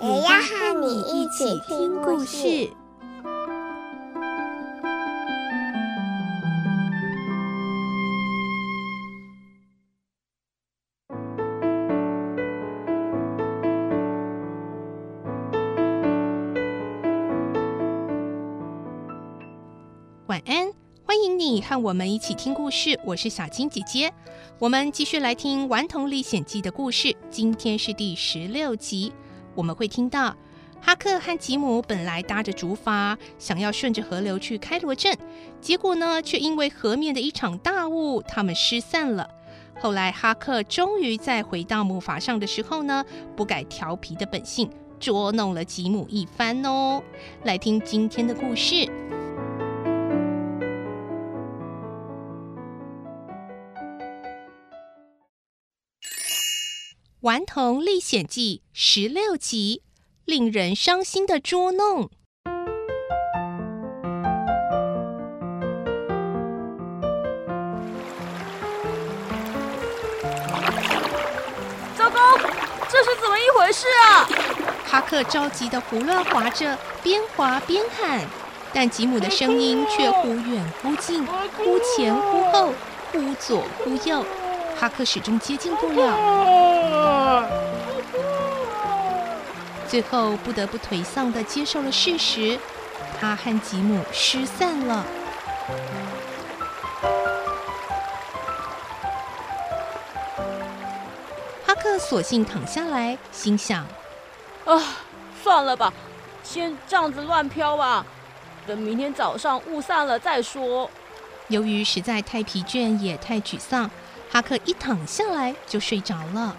也要和你一起听故事。晚安，欢迎你和我们一起听故事。我是小青姐姐，我们继续来听《顽童历险记》的故事。今天是第十六集，我们会听到哈克和吉姆本来搭着竹筏，想要顺着河流去开罗镇，结果呢，却因为河面的一场大雾，他们失散了。后来哈克终于在回到木筏上的时候呢，不改调皮的本性，捉弄了吉姆一番哦。来听今天的故事。《顽童历险记》十六集，令人伤心的捉弄。糟糕，这是怎么一回事啊？哈克着急的胡乱划着，边划边喊，但吉姆的声音却忽远忽近，忽前忽后，忽左忽右。哈克始终接近不了，最后不得不颓丧地接受了事实，他和吉姆失散了。哈克索性躺下来，心想：啊，算了吧，先这样子乱飘吧，等明天早上雾散了再说。由于实在太疲倦，也太沮丧。哈克一躺下来就睡着了。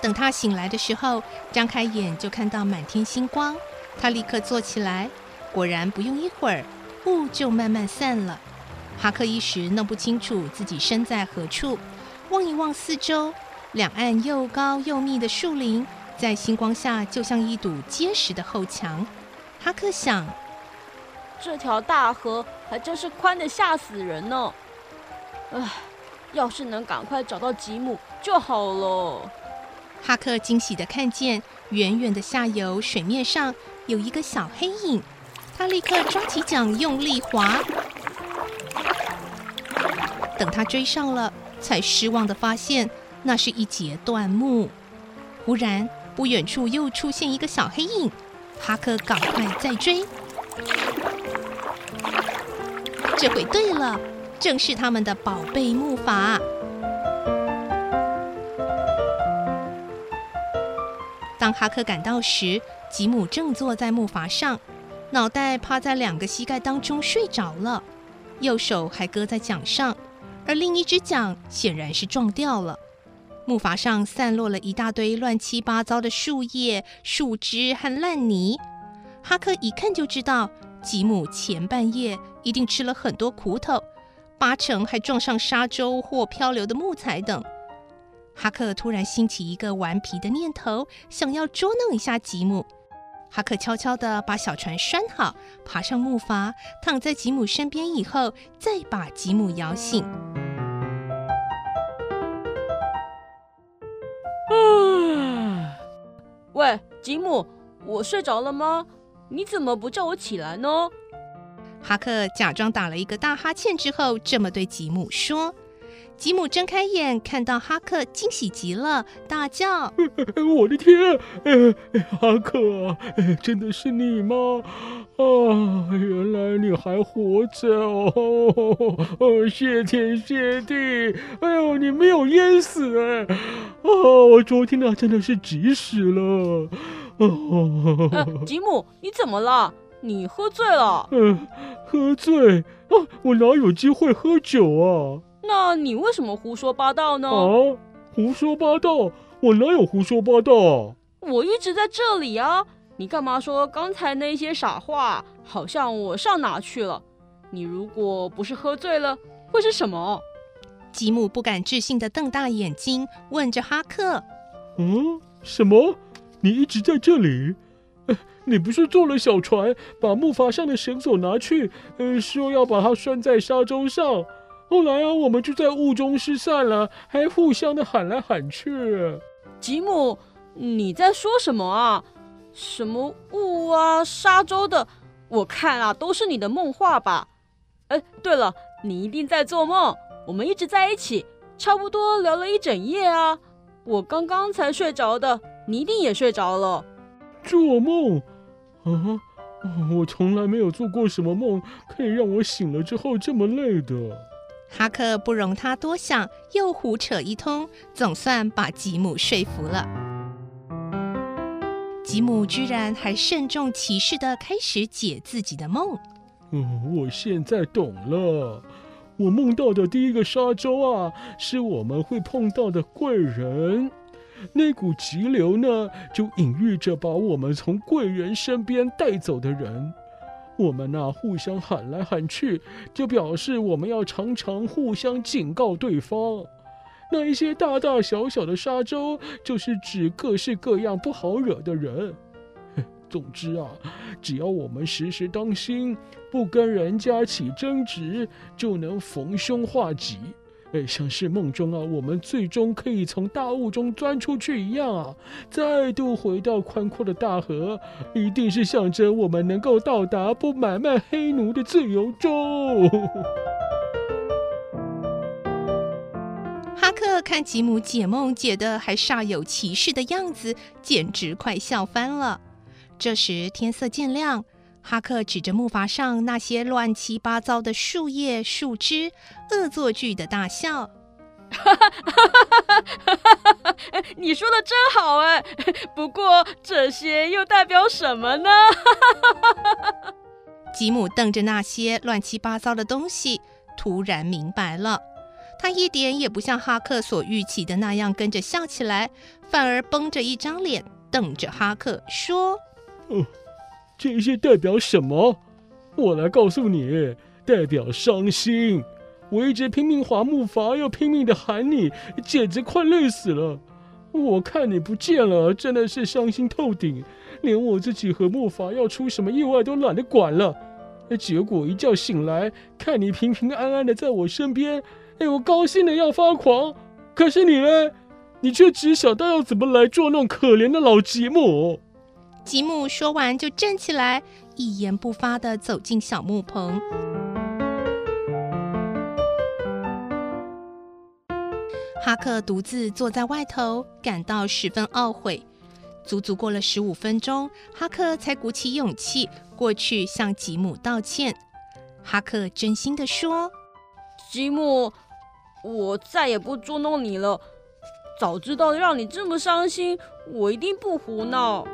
等他醒来的时候，张开眼就看到满天星光。他立刻坐起来，果然不用一会儿，雾就慢慢散了。哈克一时弄不清楚自己身在何处，望一望四周，两岸又高又密的树林，在星光下就像一堵结实的厚墙。哈克想。这条大河还真是宽的吓死人呢！唉，要是能赶快找到吉姆就好了。哈克惊喜的看见远远的下游水面上有一个小黑影，他立刻抓起桨用力划。等他追上了，才失望的发现那是一截断木。忽然，不远处又出现一个小黑影，哈克赶快再追。这回对了，正是他们的宝贝木筏。当哈克赶到时，吉姆正坐在木筏上，脑袋趴在两个膝盖当中睡着了，右手还搁在桨上，而另一只桨显然是撞掉了。木筏上散落了一大堆乱七八糟的树叶、树枝和烂泥，哈克一看就知道。吉姆前半夜一定吃了很多苦头，八成还撞上沙洲或漂流的木材等。哈克突然兴起一个顽皮的念头，想要捉弄一下吉姆。哈克悄悄地把小船拴好，爬上木筏，躺在吉姆身边以后，再把吉姆摇醒。啊！喂，吉姆，我睡着了吗？你怎么不叫我起来呢？哈克假装打了一个大哈欠之后，这么对吉姆说。吉姆睁开眼，看到哈克，惊喜极了，大叫：“ 我的天！哎，哈克，真的是你吗？啊，原来你还活着哦！哦，谢天谢地！哎呦，你没有淹死哎！哦，我昨天呢，真的是急死了。”哦、啊，吉姆，你怎么了？你喝醉了？嗯、呃，喝醉？啊，我哪有机会喝酒啊？那你为什么胡说八道呢？啊，胡说八道？我哪有胡说八道啊？我一直在这里啊！你干嘛说刚才那些傻话？好像我上哪去了？你如果不是喝醉了，会是什么？吉姆不敢置信的瞪大眼睛，问着哈克：“嗯，什么？你一直在这里？你不是坐了小船，把木筏上的绳索拿去，呃，说要把它拴在沙洲上？后来啊，我们就在雾中失散了，还互相的喊来喊去。”吉姆。你在说什么啊？什么雾啊，沙洲的？我看啊，都是你的梦话吧。哎，对了，你一定在做梦。我们一直在一起，差不多聊了一整夜啊。我刚刚才睡着的，你一定也睡着了。做梦？啊，我从来没有做过什么梦，可以让我醒了之后这么累的。哈克不容他多想，又胡扯一通，总算把吉姆说服了。吉姆居然还慎重其事的开始解自己的梦。嗯，我现在懂了。我梦到的第一个沙洲啊，是我们会碰到的贵人。那股急流呢，就隐喻着把我们从贵人身边带走的人。我们呐、啊，互相喊来喊去，就表示我们要常常互相警告对方。那一些大大小小的沙洲，就是指各式各样不好惹的人。总之啊，只要我们时时当心，不跟人家起争执，就能逢凶化吉。哎，像是梦中啊，我们最终可以从大雾中钻出去一样啊，再度回到宽阔的大河，一定是象征我们能够到达不买卖黑奴的自由中。哈克看吉姆解梦解的还煞有其事的样子，简直快笑翻了。这时天色渐亮，哈克指着木筏上那些乱七八糟的树叶、树枝，恶作剧的大笑：“哈哈哈哈哈！你说的真好哎，不过这些又代表什么呢？” 吉姆瞪着那些乱七八糟的东西，突然明白了。他一点也不像哈克所预期的那样跟着笑起来，反而绷着一张脸瞪着哈克说：“哦，这些代表什么？我来告诉你，代表伤心。我一直拼命划木筏，又拼命的喊你，简直快累死了。我看你不见了，真的是伤心透顶，连我自己和木筏要出什么意外都懒得管了。结果一觉醒来，看你平平安安的在我身边。”哎，我高兴的要发狂，可是你呢？你却只想到要怎么来捉弄可怜的老吉姆。吉姆说完就站起来，一言不发的走进小木棚。哈克独自坐在外头，感到十分懊悔。足足过了十五分钟，哈克才鼓起勇气过去向吉姆道歉。哈克真心的说：“吉姆。”我再也不捉弄你了。早知道让你这么伤心，我一定不胡闹。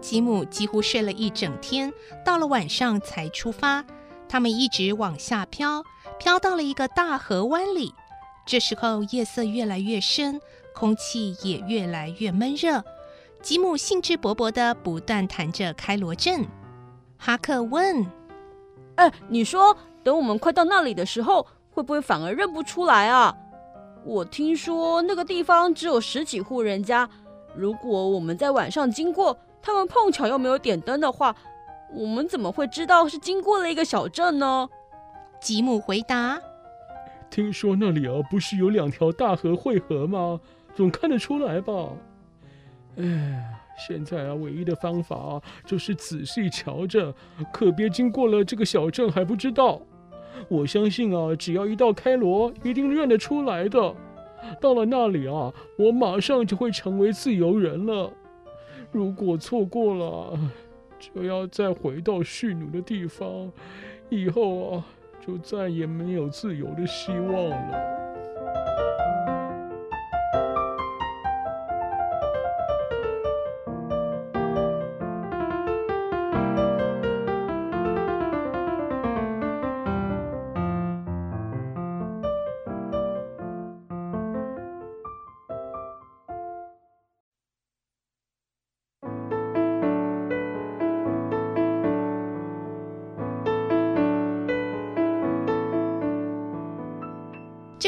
吉姆几乎睡了一整天，到了晚上才出发。他们一直往下飘，飘到了一个大河湾里。这时候夜色越来越深，空气也越来越闷热。吉姆兴致勃勃地不断弹着开罗镇。哈克问：“哎，你说等我们快到那里的时候，会不会反而认不出来啊？我听说那个地方只有十几户人家，如果我们在晚上经过，他们碰巧又没有点灯的话，我们怎么会知道是经过了一个小镇呢？”吉姆回答：“听说那里啊，不是有两条大河汇合吗？总看得出来吧？”哎，现在啊，唯一的方法啊，就是仔细瞧着，可别经过了这个小镇还不知道。我相信啊，只要一到开罗，一定认得出来的。到了那里啊，我马上就会成为自由人了。如果错过了，就要再回到蓄奴的地方，以后啊，就再也没有自由的希望了。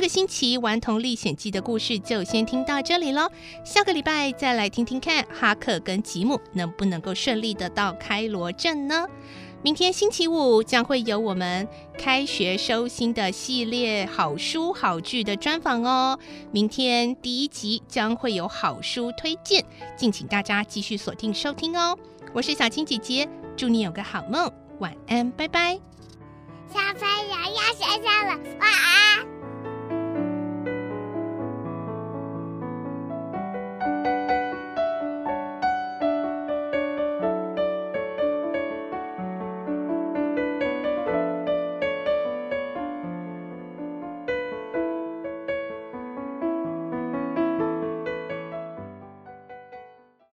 这个星期《顽童历险记》的故事就先听到这里喽，下个礼拜再来听听看哈克跟吉姆能不能够顺利的到开罗镇呢？明天星期五将会有我们开学收心的系列好书好剧的专访哦。明天第一集将会有好书推荐，敬请大家继续锁定收听哦。我是小青姐姐，祝你有个好梦，晚安，拜拜。小朋友要睡觉了，晚安。